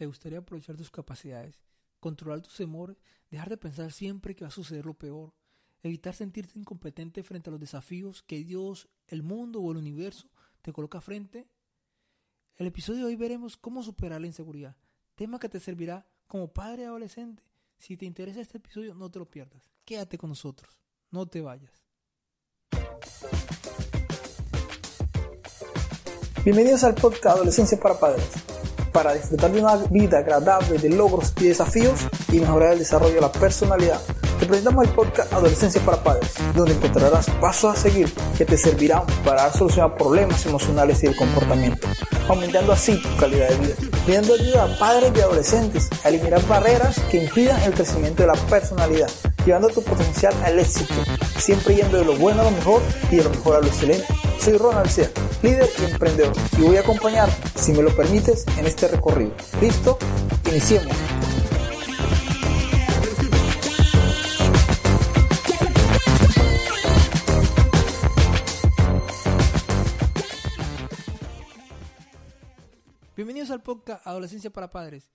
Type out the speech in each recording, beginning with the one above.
¿Te gustaría aprovechar tus capacidades, controlar tus temores, dejar de pensar siempre que va a suceder lo peor, evitar sentirte incompetente frente a los desafíos que Dios, el mundo o el universo te coloca frente? El episodio de hoy veremos cómo superar la inseguridad, tema que te servirá como padre adolescente. Si te interesa este episodio, no te lo pierdas. Quédate con nosotros, no te vayas. Bienvenidos al podcast Adolescencia para Padres para disfrutar de una vida agradable de logros y desafíos y mejorar el desarrollo de la personalidad. Te presentamos el podcast Adolescencia para Padres, donde encontrarás pasos a seguir que te servirán para a problemas emocionales y el comportamiento, aumentando así tu calidad de vida, pidiendo ayuda a padres y adolescentes a eliminar barreras que impidan el crecimiento de la personalidad, llevando tu potencial al éxito, siempre yendo de lo bueno a lo mejor y de lo mejor a lo excelente. Soy Ronald Sea, líder y emprendedor, y voy a acompañarte, si me lo permites, en este recorrido. ¿Listo? Iniciemos. Bienvenidos al podcast Adolescencia para Padres.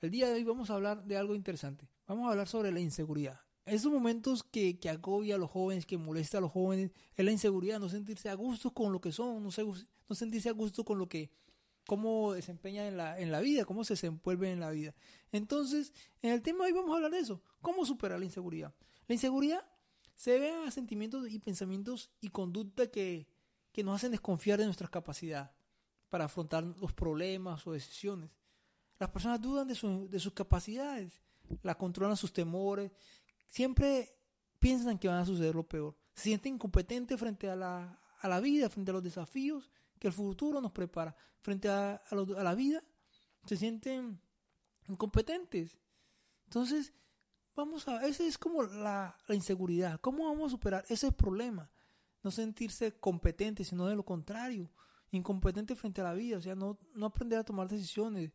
El día de hoy vamos a hablar de algo interesante. Vamos a hablar sobre la inseguridad. Esos momentos que, que agobia a los jóvenes, que molesta a los jóvenes, es la inseguridad, no sentirse a gusto con lo que son, no, no sentirse a gusto con lo que, cómo desempeñan en la, en la vida, cómo se desenvuelven en la vida. Entonces, en el tema de hoy vamos a hablar de eso, cómo superar la inseguridad. La inseguridad se debe a sentimientos y pensamientos y conducta que, que nos hacen desconfiar de nuestras capacidades para afrontar los problemas o decisiones. Las personas dudan de, de sus capacidades, la controlan sus temores, siempre piensan que van a suceder lo peor. Se sienten incompetentes frente a la, a la vida, frente a los desafíos que el futuro nos prepara. Frente a, a, la vida, se sienten incompetentes. Entonces, vamos a, esa es como la, la, inseguridad. ¿Cómo vamos a superar ese problema? No sentirse competente, sino de lo contrario, incompetente frente a la vida, o sea, no, no aprender a tomar decisiones,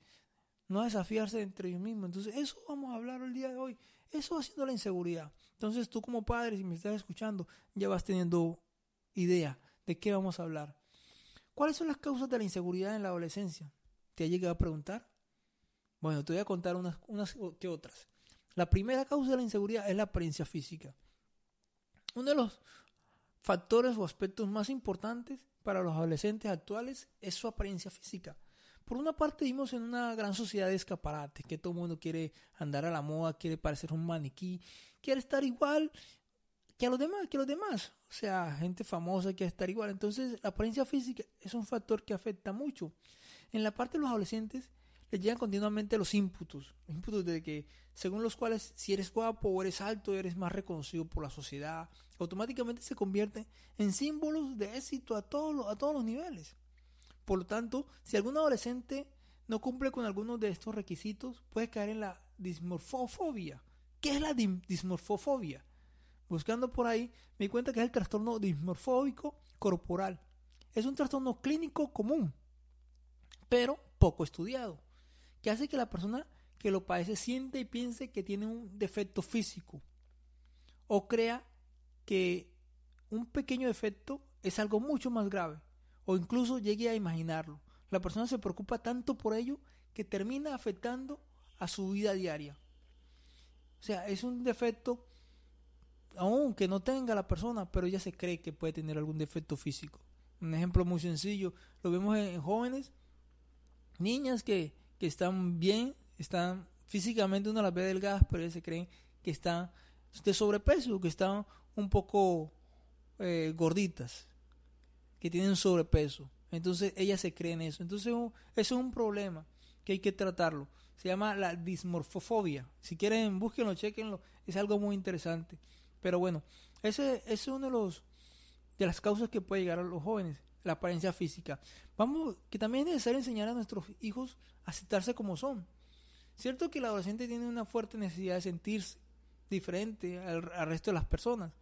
no desafiarse entre ellos mismos. Entonces, eso vamos a hablar el día de hoy. Eso va siendo la inseguridad. Entonces, tú como padre, si me estás escuchando, ya vas teniendo idea de qué vamos a hablar. ¿Cuáles son las causas de la inseguridad en la adolescencia? ¿Te ha llegado a preguntar? Bueno, te voy a contar unas, unas que otras. La primera causa de la inseguridad es la apariencia física. Uno de los factores o aspectos más importantes para los adolescentes actuales es su apariencia física. Por una parte vivimos en una gran sociedad de escaparates, que todo el mundo quiere andar a la moda, quiere parecer un maniquí, quiere estar igual que a los demás, que los demás. O sea, gente famosa quiere estar igual. Entonces, la apariencia física es un factor que afecta mucho. En la parte de los adolescentes les llegan continuamente los inputs, inputs de que según los cuales si eres guapo o eres alto, eres más reconocido por la sociedad, automáticamente se convierte en símbolos de éxito a todos a todos los niveles. Por lo tanto, si algún adolescente no cumple con algunos de estos requisitos, puede caer en la dismorfofobia. ¿Qué es la dismorfofobia? Buscando por ahí, me di cuenta que es el trastorno dismorfóbico corporal. Es un trastorno clínico común, pero poco estudiado, que hace que la persona que lo padece siente y piense que tiene un defecto físico o crea que un pequeño defecto es algo mucho más grave o incluso llegue a imaginarlo. La persona se preocupa tanto por ello que termina afectando a su vida diaria. O sea, es un defecto, aunque no tenga la persona, pero ella se cree que puede tener algún defecto físico. Un ejemplo muy sencillo, lo vemos en jóvenes, niñas que, que están bien, están físicamente uno las ve delgadas, pero ellas se creen que están de sobrepeso, que están un poco eh, gorditas que tienen sobrepeso. Entonces ellas se creen eso. Entonces eso es un problema que hay que tratarlo. Se llama la dismorfofobia. Si quieren, búsquenlo, chequenlo. Es algo muy interesante. Pero bueno, ese, ese es uno de los de las causas que puede llegar a los jóvenes, la apariencia física. Vamos, que también es necesario enseñar a nuestros hijos a aceptarse como son. Cierto que el adolescente tiene una fuerte necesidad de sentirse diferente al, resto de las personas,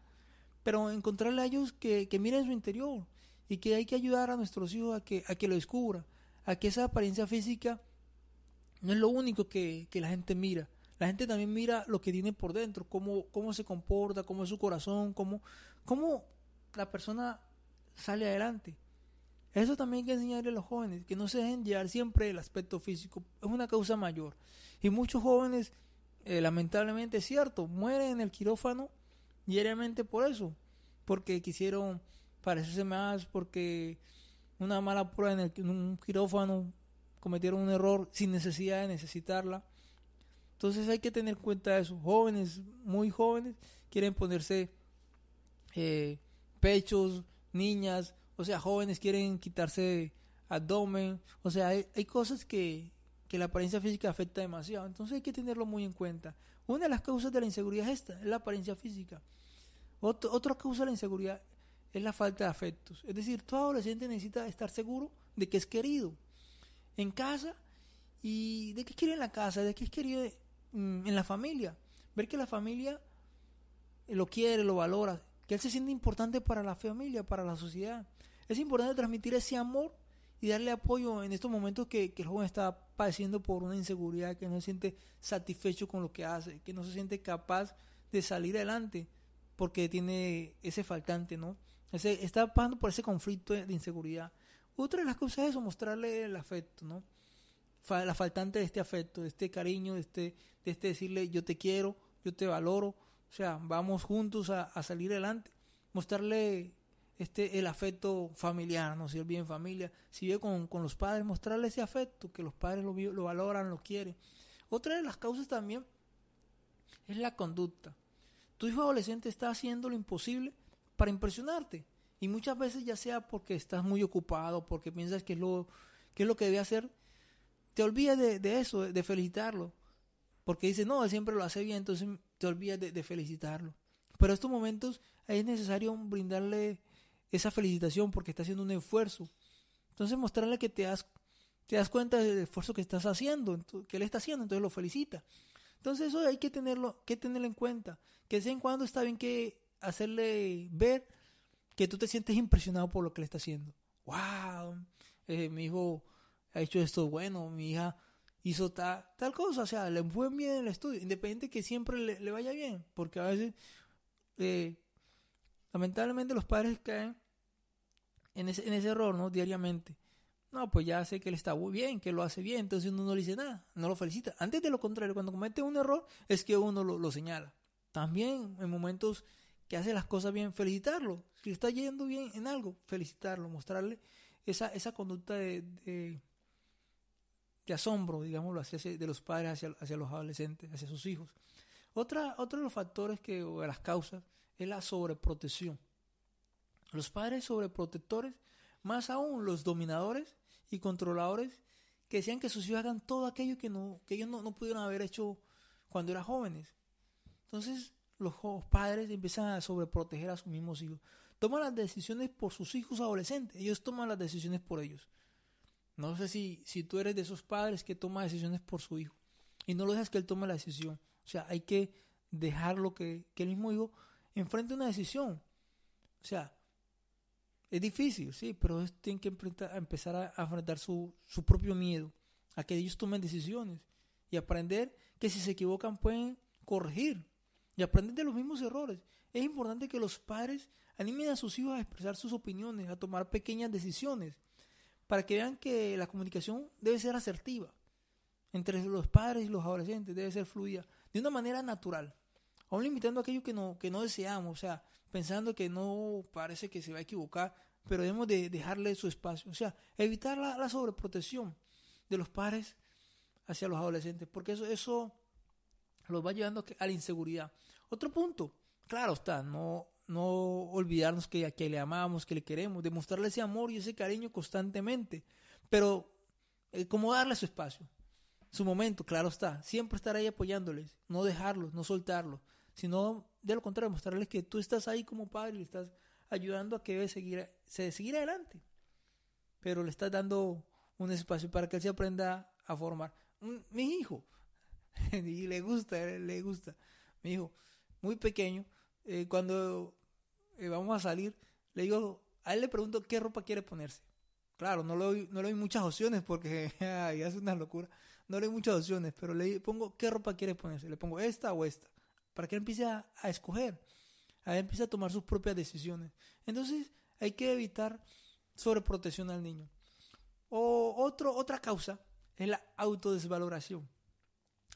pero encontrarle a ellos que, que miren su interior, y que hay que ayudar a nuestros hijos a que, a que lo descubra, a que esa apariencia física no es lo único que, la gente mira. La gente también mira lo que tiene por dentro, cómo, cómo se comporta, cómo es su corazón, cómo, cómo la persona sale adelante. Eso también hay que enseñarle a los jóvenes, que no se dejen llevar siempre el aspecto físico. Es una causa mayor. Y muchos jóvenes, eh, lamentablemente es cierto, mueren en el quirófano diariamente por eso. Porque quisieron parecerse más, porque una mala prueba en, el, en un quirófano cometieron un error sin necesidad de necesitarla. Entonces hay que tener cuenta de eso. Jóvenes, muy jóvenes, quieren ponerse eh, pechos, niñas, o sea, jóvenes quieren quitarse abdomen, o sea, hay, cosas que, que, la apariencia física afecta demasiado, entonces hay que tenerlo muy en cuenta. Una de las causas de la inseguridad es esta, es la apariencia física. otra causa de la inseguridad es la falta de afectos, es decir, todo adolescente necesita estar seguro de que es querido en casa y de que es querido en la casa, de que es querido mm, en la familia, ver que la familia lo quiere, lo valora, que él se siente importante para la familia, para la sociedad. Es importante transmitir ese amor y darle apoyo en estos momentos que, el joven está padeciendo por una inseguridad, que no se siente satisfecho con lo que hace, que no se siente capaz de salir adelante porque tiene ese faltante, ¿no? Está pasando por ese conflicto de, inseguridad. Otra de las cosas es eso, mostrarle el afecto, ¿no? la faltante de este afecto, de este cariño, de este, este decirle yo te quiero, yo te valoro, o sea, vamos juntos a, salir adelante, mostrarle este el afecto familiar, ¿no? Si él vive en familia, si vive con, los padres, mostrarle ese afecto, que los padres lo, lo valoran, lo quieren. Otra de las causas también es la conducta. Tu hijo adolescente está haciendo lo imposible para impresionarte. Y muchas veces ya sea porque estás muy ocupado, porque piensas que es lo que, es lo que debe hacer, te olvidas de, eso, de felicitarlo. Porque dice, no, él siempre lo hace bien, entonces te olvidas de, felicitarlo. Pero en estos momentos es necesario brindarle esa felicitación porque está haciendo un esfuerzo. Entonces mostrarle que te das, te das cuenta del esfuerzo que estás haciendo, que él está haciendo, entonces lo felicita. Entonces eso hay que tenerlo, que tenerlo en cuenta. Que de vez en cuando está bien que hacerle ver que tú te sientes impresionado por lo que le está haciendo. ¡Wow! Eh, mi hijo ha hecho esto bueno, mi hija hizo tal cosa, o sea, le fue bien el estudio, independiente que siempre le, vaya bien, porque a veces, eh, lamentablemente los padres caen en ese, en ese error, ¿no? Diariamente. No, pues ya sé que él está muy bien, que lo hace bien, entonces uno no le dice nada, no lo felicita. Antes de lo contrario, cuando comete un error es que uno lo, señala. También en momentos que hace las cosas bien, felicitarlo. Si está yendo bien en algo, felicitarlo, mostrarle esa, esa conducta de de asombro, digámoslo de los padres hacia, hacia, los adolescentes, hacia sus hijos. Otra, otro de los factores que, o de las causas es la sobreprotección. Los padres sobreprotectores, más aún los dominadores y controladores, que decían que sus hijos hagan todo aquello que, no, que ellos no, no pudieron haber hecho cuando eran jóvenes. Entonces los padres empiezan a sobreproteger a sus mismos hijos. Toman las decisiones por sus hijos adolescentes, ellos toman las decisiones por ellos. No sé si, si tú eres de esos padres que toma decisiones por su hijo y no lo dejas que él tome la decisión. O sea, hay que dejarlo que, que el mismo hijo enfrente una decisión. O sea, es difícil, sí, pero tienen que empezar a, enfrentar su, su propio miedo, a que ellos tomen decisiones y aprender que si se equivocan pueden corregir y aprender de los mismos errores. Es importante que los padres animen a sus hijos a expresar sus opiniones, a tomar pequeñas decisiones para que vean que la comunicación debe ser asertiva entre los padres y los adolescentes, debe ser fluida, de una manera natural, aún limitando aquello que no, que no deseamos, o sea, pensando que no parece que se va a equivocar, pero debemos de dejarle su espacio, o sea, evitar la, sobreprotección de los padres hacia los adolescentes, porque eso, eso los va llevando a la inseguridad. Otro punto, claro está, no, no olvidarnos que, que le amamos, que le queremos, demostrarle ese amor y ese cariño constantemente, pero eh, como darle su espacio, su momento, claro está, siempre estar ahí apoyándoles, no dejarlos, no soltarlos, sino de lo contrario, mostrarles que tú estás ahí como padre y le estás ayudando a que debe seguir, se seguir adelante, pero le estás dando un espacio para que él se aprenda a formar. mi hijo, y le gusta, le gusta, mi hijo, muy pequeño, eh, cuando eh, vamos a salir, le digo, a él le pregunto qué ropa quiere ponerse. Claro, no le doy, no le doy muchas opciones porque hace una locura. No le doy muchas opciones, pero le pongo qué ropa quiere ponerse. Le pongo esta o esta. Para que él empiece a, escoger. A él empiece a tomar sus propias decisiones. Entonces hay que evitar sobreprotección al niño. O otro, otra causa es la autodesvaloración.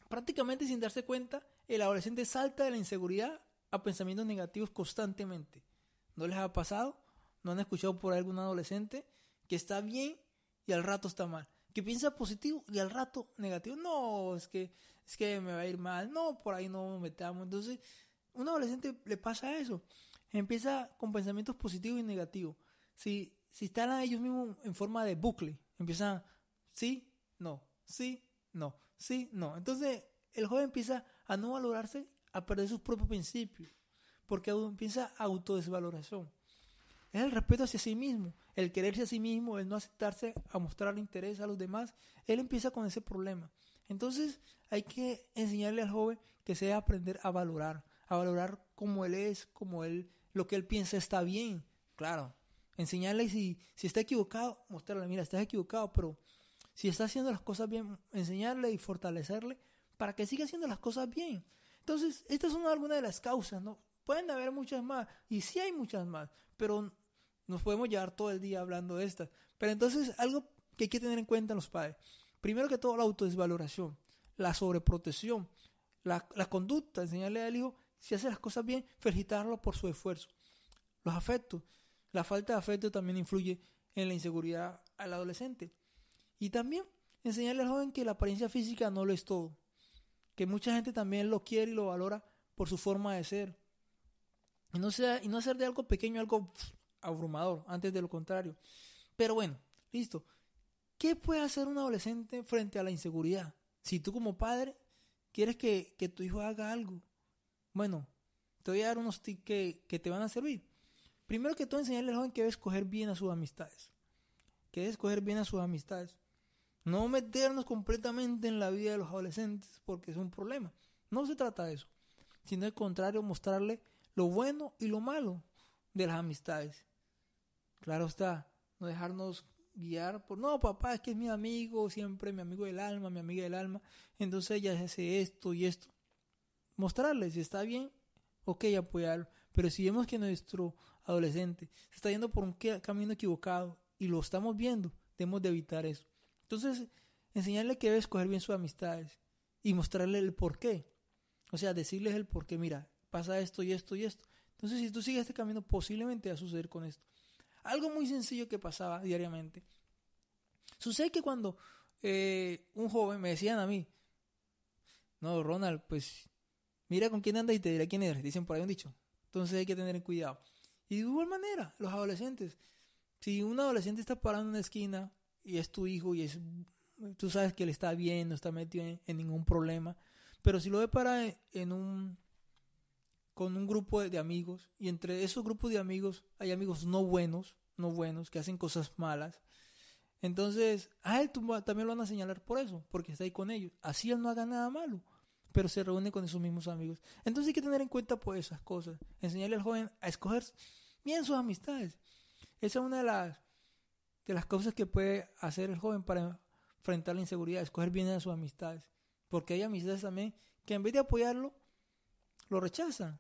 Prácticamente sin darse cuenta, el adolescente salta de la inseguridad a pensamientos negativos constantemente. ¿No les ha pasado? ¿No han escuchado por algún adolescente que está bien y al rato está mal? Que piensa positivo y al rato negativo. No, es que, es que me va a ir mal. No, por ahí no me metamos. Entonces, un adolescente le pasa eso. Empieza con pensamientos positivos y negativos. Si, si están a ellos mismos en forma de bucle, empiezan sí, no, sí, no, sí, no. Entonces, el joven empieza a no valorarse, a perder sus propios principios, porque empieza autodesvaloración. Es el respeto hacia sí mismo, el quererse a sí mismo, el no aceptarse a mostrar interés a los demás. Él empieza con ese problema. Entonces hay que enseñarle al joven que se debe aprender a valorar, a valorar como él es, como él, lo que él piensa está bien. Claro, enseñarle si, si está equivocado, mostrarle, mira, estás equivocado, pero si está haciendo las cosas bien, enseñarle y fortalecerle para que siga haciendo las cosas bien. Entonces, estas son algunas de las causas, ¿no? Pueden haber muchas más, y sí hay muchas más, pero nos podemos llevar todo el día hablando de estas. Pero entonces, algo que hay que tener en cuenta los padres. Primero que todo, la autodesvaloración, la sobreprotección, la, la conducta, enseñarle al hijo, si hace las cosas bien, felicitarlo por su esfuerzo. Los afectos, la falta de afecto también influye en la inseguridad al adolescente. Y también enseñarle al joven que la apariencia física no lo es todo. Que mucha gente también lo quiere y lo valora por su forma de ser. Y no, sea, y no hacer de algo pequeño algo abrumador, antes de lo contrario. Pero bueno, listo. ¿Qué puede hacer un adolescente frente a la inseguridad? Si tú como padre quieres que, tu hijo haga algo, bueno, te voy a dar unos tips que, que te van a servir. Primero que todo, enseñarle al joven que debe escoger bien a sus amistades. Que debe escoger bien a sus amistades. No meternos completamente en la vida de los adolescentes porque es un problema. No se trata de eso. Sino al contrario, mostrarle lo bueno y lo malo de las amistades. Claro está, no dejarnos guiar por, no, papá, es que es mi amigo, siempre mi amigo del alma, mi amiga del alma, entonces ella hace esto y esto. Mostrarle si está bien, ok, apoyarlo. Pero si vemos que nuestro adolescente se está yendo por un camino equivocado y lo estamos viendo, debemos de evitar eso. Entonces, enseñarle que debe escoger bien sus amistades y mostrarle el por qué. O sea, decirles el por qué, mira, pasa esto y esto y esto. Entonces, si tú sigues este camino, posiblemente va a suceder con esto. Algo muy sencillo que pasaba diariamente. Sucede que cuando eh, un joven me decían a mí, no, Ronald, pues mira con quién andas y te diré quién eres. Dicen por ahí un dicho. Entonces hay que tener cuidado. Y de igual manera, los adolescentes. Si un adolescente está parando en una esquina y es tu hijo y es, tú sabes que él está bien, no está metido en, ningún problema, pero si lo ve para en un con un grupo de, amigos y entre esos grupos de amigos hay amigos no buenos, no buenos, que hacen cosas malas. Entonces, a él también lo van a señalar por eso, porque está ahí con ellos. Así él no haga nada malo pero se reúne con esos mismos amigos. Entonces hay que tener en cuenta pues esas cosas, enseñarle al joven a escoger bien sus amistades. Esa es una de las, de las cosas que puede hacer el joven para enfrentar la inseguridad, escoger bien a sus amistades. Porque hay amistades también que en vez de apoyarlo, lo rechazan,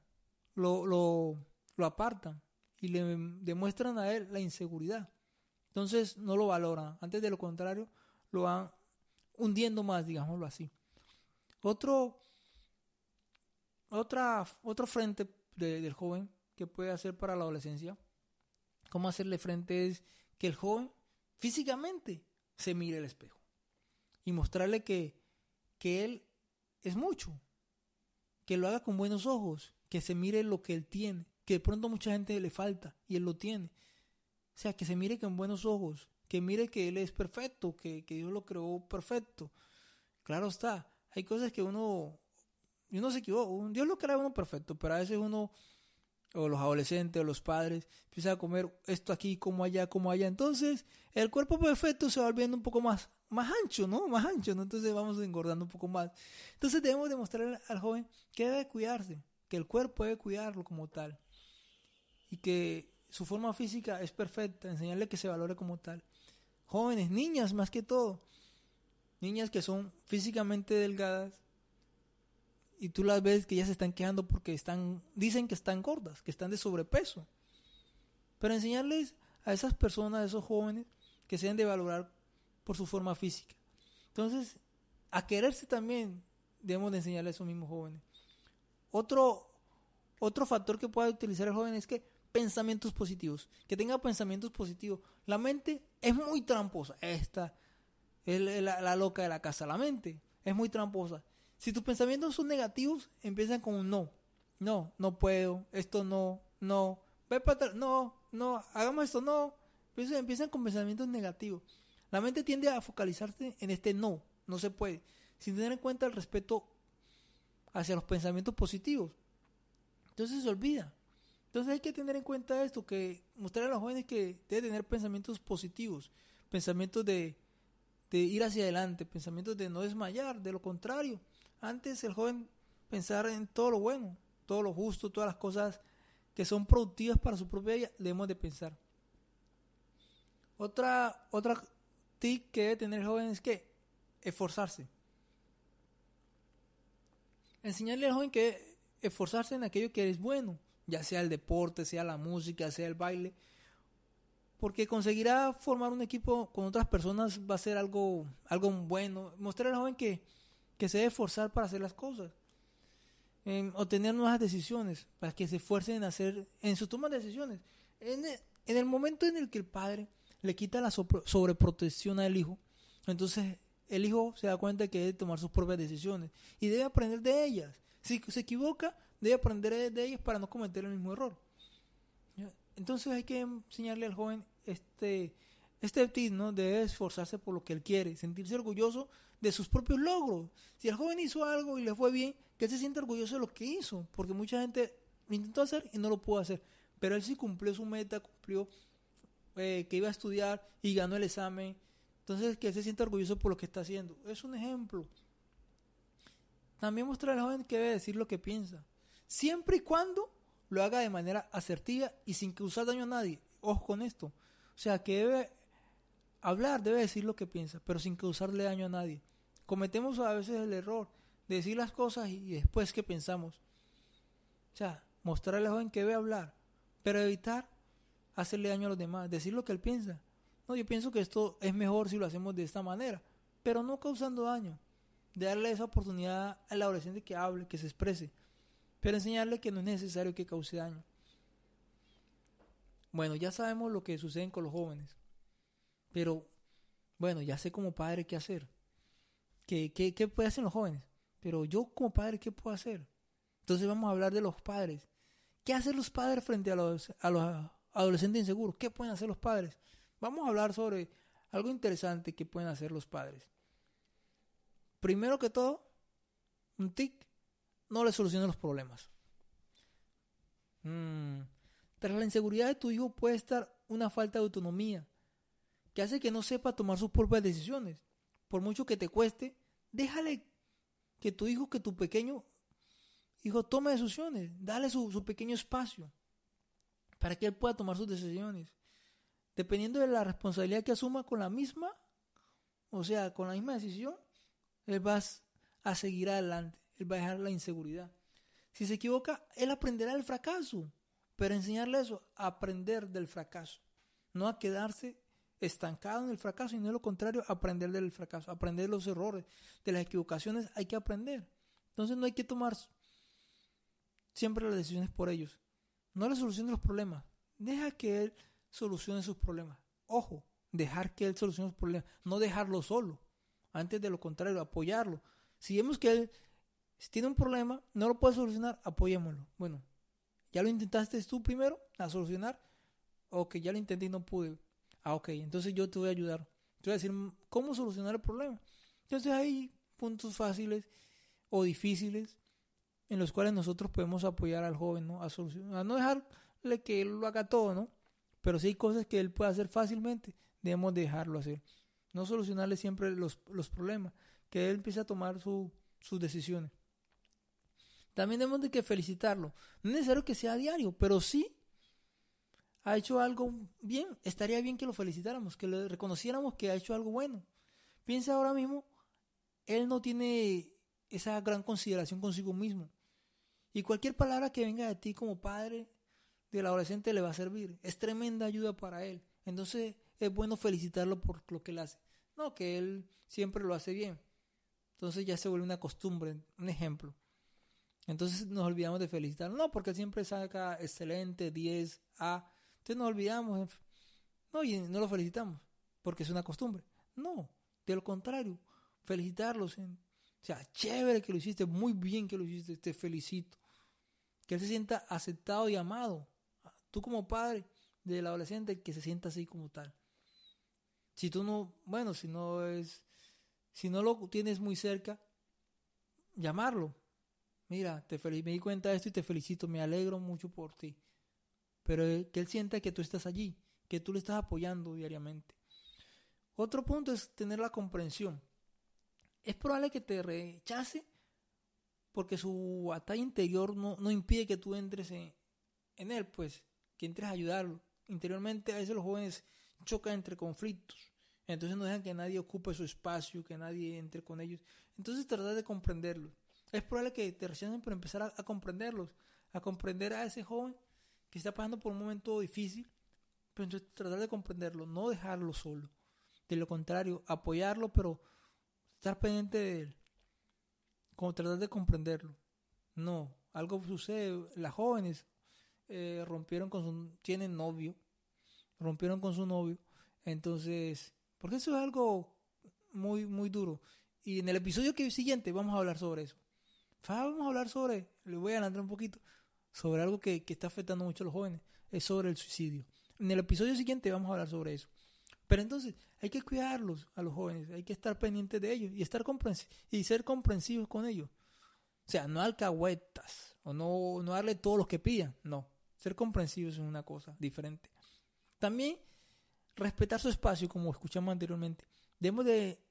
lo, lo, lo apartan y le demuestran a él la inseguridad. Entonces no lo valoran, antes de lo contrario, lo van hundiendo más, digámoslo así. Otro otra, otro frente del joven que puede hacer para la adolescencia, cómo hacerle frente es que el joven físicamente se mire al espejo y mostrarle que, que él es mucho, que lo haga con buenos ojos, que se mire lo que él tiene, que de pronto mucha gente le falta y él lo tiene. O sea, que se mire con buenos ojos, que mire que él es perfecto, que, que Dios lo creó perfecto. Claro está, hay cosas que uno uno se equivoca. Dios lo crea uno perfecto, pero a veces uno, o los adolescentes, o los padres, empieza a comer esto aquí, como allá, como allá. Entonces, el cuerpo perfecto se va volviendo un poco más, más ancho, ¿no? Más ancho, ¿no? Entonces vamos engordando un poco más. Entonces debemos demostrar al joven que debe cuidarse, que el cuerpo debe cuidarlo como tal. Y que su forma física es perfecta, enseñarle que se valore como tal. Jóvenes, niñas más que todo. Niñas que son físicamente delgadas, y tú las ves que ya se están quejando porque están, dicen que están gordas, que están de sobrepeso. Pero enseñarles a esas personas, a esos jóvenes que se deben de valorar por su forma física. Entonces, a quererse también debemos de enseñarle a esos mismos jóvenes. Otro, otro factor que pueda utilizar el joven es que pensamientos positivos, que tenga pensamientos positivos. La mente es muy tramposa. Esta es la loca de la casa. La mente es muy tramposa. Si tus pensamientos son negativos, empiezan con un no. No, no puedo, esto no, no, ve para atrás, no, no, hagamos esto, no. Entonces empiezan con pensamientos negativos. La mente tiende a focalizarse en este no, no se puede, sin tener en cuenta el respeto hacia los pensamientos positivos. Entonces se olvida. Entonces hay que tener en cuenta esto, que mostrar a los jóvenes que deben tener pensamientos positivos, pensamientos de, de ir hacia adelante, pensamientos de no desmayar, de lo contrario. Antes el joven pensar en todo lo bueno, todo lo justo, todas las cosas que son productivas para su propia vida, debemos de pensar. Otra, otra tip que debe tener el joven es que esforzarse. Enseñarle al joven que esforzarse en aquello que es bueno, ya sea el deporte, sea la música, sea el baile, porque conseguirá formar un equipo con otras personas va a ser algo, algo bueno. Mostrar al joven que, que se debe esforzar para hacer las cosas, en obtener nuevas decisiones, para que se esfuercen en hacer, en su toma de decisiones. En el, en el momento en el que el padre le quita la sobreprotección al hijo, entonces el hijo se da cuenta que debe tomar sus propias decisiones y debe aprender de ellas. Si se equivoca, debe aprender de ellas para no cometer el mismo error. Entonces hay que enseñarle al joven este, este tip, ¿no? Debe esforzarse por lo que él quiere, sentirse orgulloso de sus propios logros. Si el joven hizo algo y le fue bien, que él se sienta orgulloso de lo que hizo, porque mucha gente lo intentó hacer y no lo pudo hacer. Pero él sí cumplió su meta, cumplió eh, que iba a estudiar y ganó el examen. Entonces, que él se sienta orgulloso por lo que está haciendo. Es un ejemplo. También mostrar al joven que debe decir lo que piensa. Siempre y cuando lo haga de manera asertiva y sin causar daño a nadie. Ojo con esto. O sea, que debe hablar, debe decir lo que piensa, pero sin causarle daño a nadie. Cometemos a veces el error de decir las cosas y después que pensamos. O sea, mostrarle al joven que debe hablar, pero evitar hacerle daño a los demás, decir lo que él piensa. No, yo pienso que esto es mejor si lo hacemos de esta manera, pero no causando daño. Darle esa oportunidad al adolescente que hable, que se exprese pero enseñarle que no es necesario que cause daño. Bueno, ya sabemos lo que sucede con los jóvenes, pero bueno, ya sé como padre qué hacer. ¿Qué, qué, qué puede hacer los jóvenes? Pero yo como padre, ¿qué puedo hacer? Entonces vamos a hablar de los padres. ¿Qué hacen los padres frente a los, a los adolescentes inseguros? ¿Qué pueden hacer los padres? Vamos a hablar sobre algo interesante que pueden hacer los padres. Primero que todo, un tic no le soluciona los problemas. Mm. Tras la inseguridad de tu hijo puede estar una falta de autonomía, que hace que no sepa tomar sus propias decisiones. Por mucho que te cueste, déjale que tu hijo, que tu pequeño hijo tome decisiones, dale su, pequeño espacio para que él pueda tomar sus decisiones. Dependiendo de la responsabilidad que asuma con la misma, o sea, con la misma decisión, él va a seguir adelante él va a dejar la inseguridad. Si se equivoca, él aprenderá el fracaso, pero enseñarle eso, aprender del fracaso, no a quedarse estancado en el fracaso, y no lo contrario, aprender del fracaso, aprender los errores, de las equivocaciones, hay que aprender. Entonces no hay que tomar siempre las decisiones por ellos. No le solucione los problemas, deja que él solucione sus problemas. Ojo, dejar que él solucione sus problemas, no dejarlo solo. Antes de lo contrario, apoyarlo. Si vemos que él tiene un problema, no lo puede solucionar, apoyémoslo. Bueno, ¿ya lo intentaste tú primero a solucionar? Ok, ya lo intenté y no pude. Ah, ok, entonces yo te voy a ayudar. Te voy a decir cómo solucionar el problema. Entonces hay puntos fáciles o difíciles en los cuales nosotros podemos apoyar al joven, ¿no? A solucionar, a no dejarle que él lo haga todo, ¿no? Pero si hay cosas que él puede hacer fácilmente, debemos dejarlo hacer. No solucionarle siempre los, los problemas, que él empiece a tomar sus decisiones. También debemos de que felicitarlo. No es necesario que sea diario, pero sí ha hecho algo bien. Estaría bien que lo felicitáramos, que le reconociéramos que ha hecho algo bueno. Piensa ahora mismo, él no tiene esa gran consideración consigo mismo. Y cualquier palabra que venga de ti como padre del adolescente le va a servir. Es tremenda ayuda para él. Entonces es bueno felicitarlo por lo que él hace. No, que él siempre lo hace bien. Entonces ya se vuelve una costumbre, un ejemplo. Entonces nos olvidamos de felicitarlo. No, porque siempre saca excelente, 10, A. Entonces nos olvidamos. No, y no lo felicitamos, porque es una costumbre. No, de lo contrario, felicitarlos. o sea, chévere que lo hiciste, muy bien que lo hiciste, te felicito. Que él se sienta aceptado y amado. Tú como padre del adolescente, que se sienta así como tal. Si tú no, bueno, si no es, si no lo tienes muy cerca, llamarlo. Mira, te me di cuenta de esto y te felicito, me alegro mucho por ti. Pero que él sienta que tú estás allí, que tú le estás apoyando diariamente. Otro punto es tener la comprensión. Es probable que te rechace porque su batalla interior no, no impide que tú entres en, en él, pues, que entres a ayudarlo. Interiormente a veces los jóvenes chocan entre conflictos. Entonces no dejan que nadie ocupe su espacio, que nadie entre con ellos. Entonces tratar de comprenderlos. Es probable que te rechacen por empezar a, comprenderlos, a comprender a ese joven está pasando por un momento difícil, pero entonces tratar de comprenderlo, no dejarlo solo. De lo contrario, apoyarlo, pero estar pendiente de él. Como tratar de comprenderlo. No, algo sucede. Las jóvenes eh, rompieron con su... tienen novio. Rompieron con su novio. Entonces porque eso es algo muy, muy duro. Y en el episodio que siguiente vamos a hablar sobre eso. Vamos a hablar sobre, le voy a adelantar un poquito, sobre algo que, está afectando mucho a los jóvenes. Es sobre el suicidio. En el episodio siguiente vamos a hablar sobre eso. Pero entonces hay que cuidarlos a los jóvenes, hay que estar pendientes de ellos y estar y ser comprensivos con ellos. O sea, no alcahuetas o no, no darle todo lo que pidan, no. Ser comprensivos es una cosa diferente. También respetar su espacio, como escuchamos anteriormente. Debemos de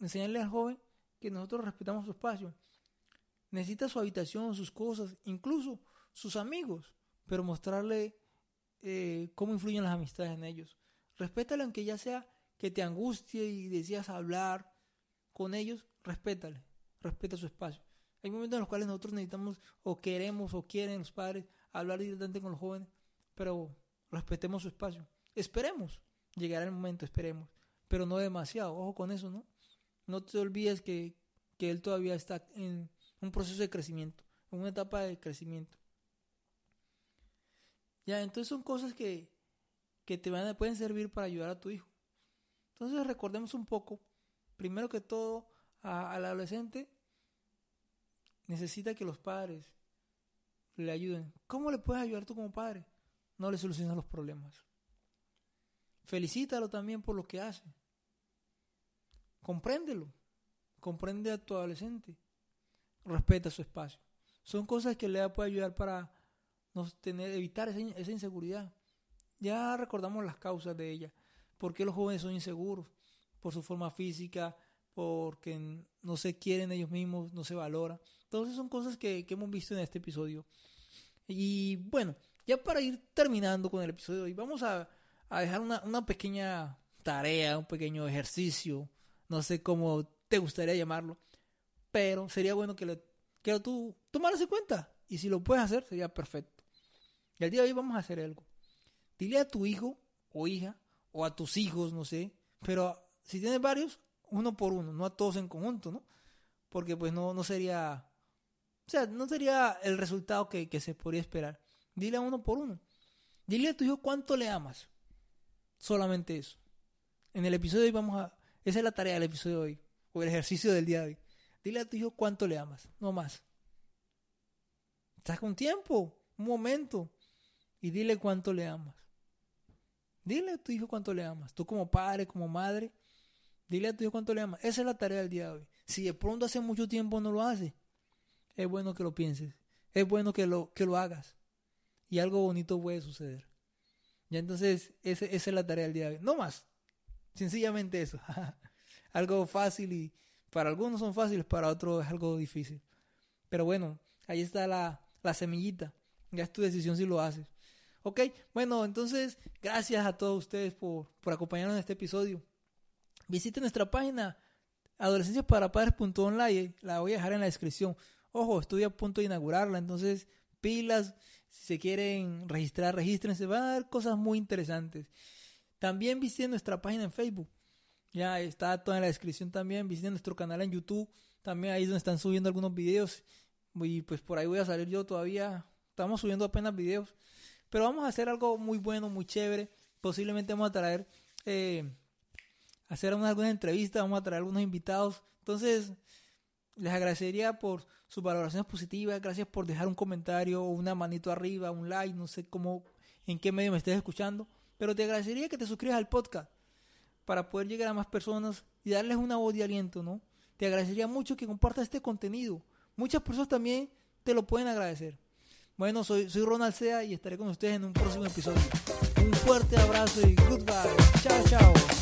enseñarle al joven que nosotros respetamos su espacio. Necesita su habitación, sus cosas, incluso sus amigos, pero mostrarle eh, cómo influyen las amistades en ellos. Respétale aunque ya sea que te angustie y deseas hablar con ellos, respétale, respeta su espacio. Hay momentos en los cuales nosotros necesitamos o queremos o quieren los padres hablar directamente con los jóvenes, pero respetemos su espacio. Esperemos Llegará el momento, esperemos. Pero no demasiado, ojo con eso, ¿no? No te olvides que, que él todavía está en un proceso de crecimiento, en una etapa de crecimiento. Ya, entonces son cosas que, que te van pueden servir para ayudar a tu hijo. Entonces recordemos un poco, primero que todo, al adolescente necesita que los padres le ayuden. ¿Cómo le puedes ayudar tú como padre? No le solucionas los problemas. Felicítalo también por lo que hace. Compréndelo. Comprende a tu adolescente. Respeta su espacio. Son cosas que le puede ayudar para evitar esa, inseguridad. Ya recordamos las causas de ella. ¿Por qué los jóvenes son inseguros? Por su forma física, porque no se quieren ellos mismos, no se valora. Entonces son cosas que, que hemos visto en este episodio. Y bueno, ya para ir terminando con el episodio de hoy, vamos a a dejar una, una pequeña tarea, un pequeño ejercicio, no sé cómo te gustaría llamarlo, pero sería bueno que, lo, que tú tomaras en cuenta y si lo puedes hacer sería perfecto. Y el día de hoy vamos a hacer algo. Dile a tu hijo o hija o a tus hijos, no sé, pero si tienes varios, uno por uno, no a todos en conjunto, ¿no? Porque pues no, no sería, o sea, no sería el resultado que, que se podría esperar. Dile a uno por uno. Dile a tu hijo cuánto le amas. Solamente eso. En el episodio de hoy vamos a... Esa es la tarea del episodio de hoy. O el ejercicio del día de hoy. Dile a tu hijo cuánto le amas. No más. Estás con tiempo. Un momento. Y dile cuánto le amas. Dile a tu hijo cuánto le amas. Tú como padre, como madre. Dile a tu hijo cuánto le amas. Esa es la tarea del día de hoy. Si de pronto hace mucho tiempo no lo hace, es bueno que lo pienses. Es bueno que lo, que lo hagas. Y algo bonito puede suceder. Ya entonces, esa es la tarea del día de hoy. No más. Sencillamente eso. algo fácil y para algunos son fáciles, para otros es algo difícil. Pero bueno, ahí está la, la semillita. Ya es tu decisión si lo haces. Ok, bueno, entonces, gracias a todos ustedes por, por acompañarnos en este episodio. Visite nuestra página adolescenciasparapadres.online, la voy a dejar en la descripción. Ojo, estoy a punto de inaugurarla, entonces pilas, si se quieren registrar, regístrense. Van a dar cosas muy interesantes. También visiten nuestra página en Facebook. Ya está toda en la descripción también. Visiten nuestro canal en YouTube. También ahí es donde están subiendo algunos videos. Y pues por ahí voy a salir yo todavía. Estamos subiendo apenas videos. Pero vamos a hacer algo muy bueno, muy chévere. Posiblemente vamos a traer, eh, hacer algunas entrevistas, vamos a traer algunos invitados. Entonces, les agradecería por sus valoraciones positivas. Gracias por dejar un comentario una manito arriba, un like. No sé cómo, en qué medio me estés escuchando. Pero te agradecería que te suscribas al podcast para poder llegar a más personas y darles una voz de aliento, ¿no? Te agradecería mucho que compartas este contenido. Muchas personas también te lo pueden agradecer. Bueno, soy, soy Ronald Sea y estaré con ustedes en un próximo episodio. Un fuerte abrazo y goodbye. Chao, chao.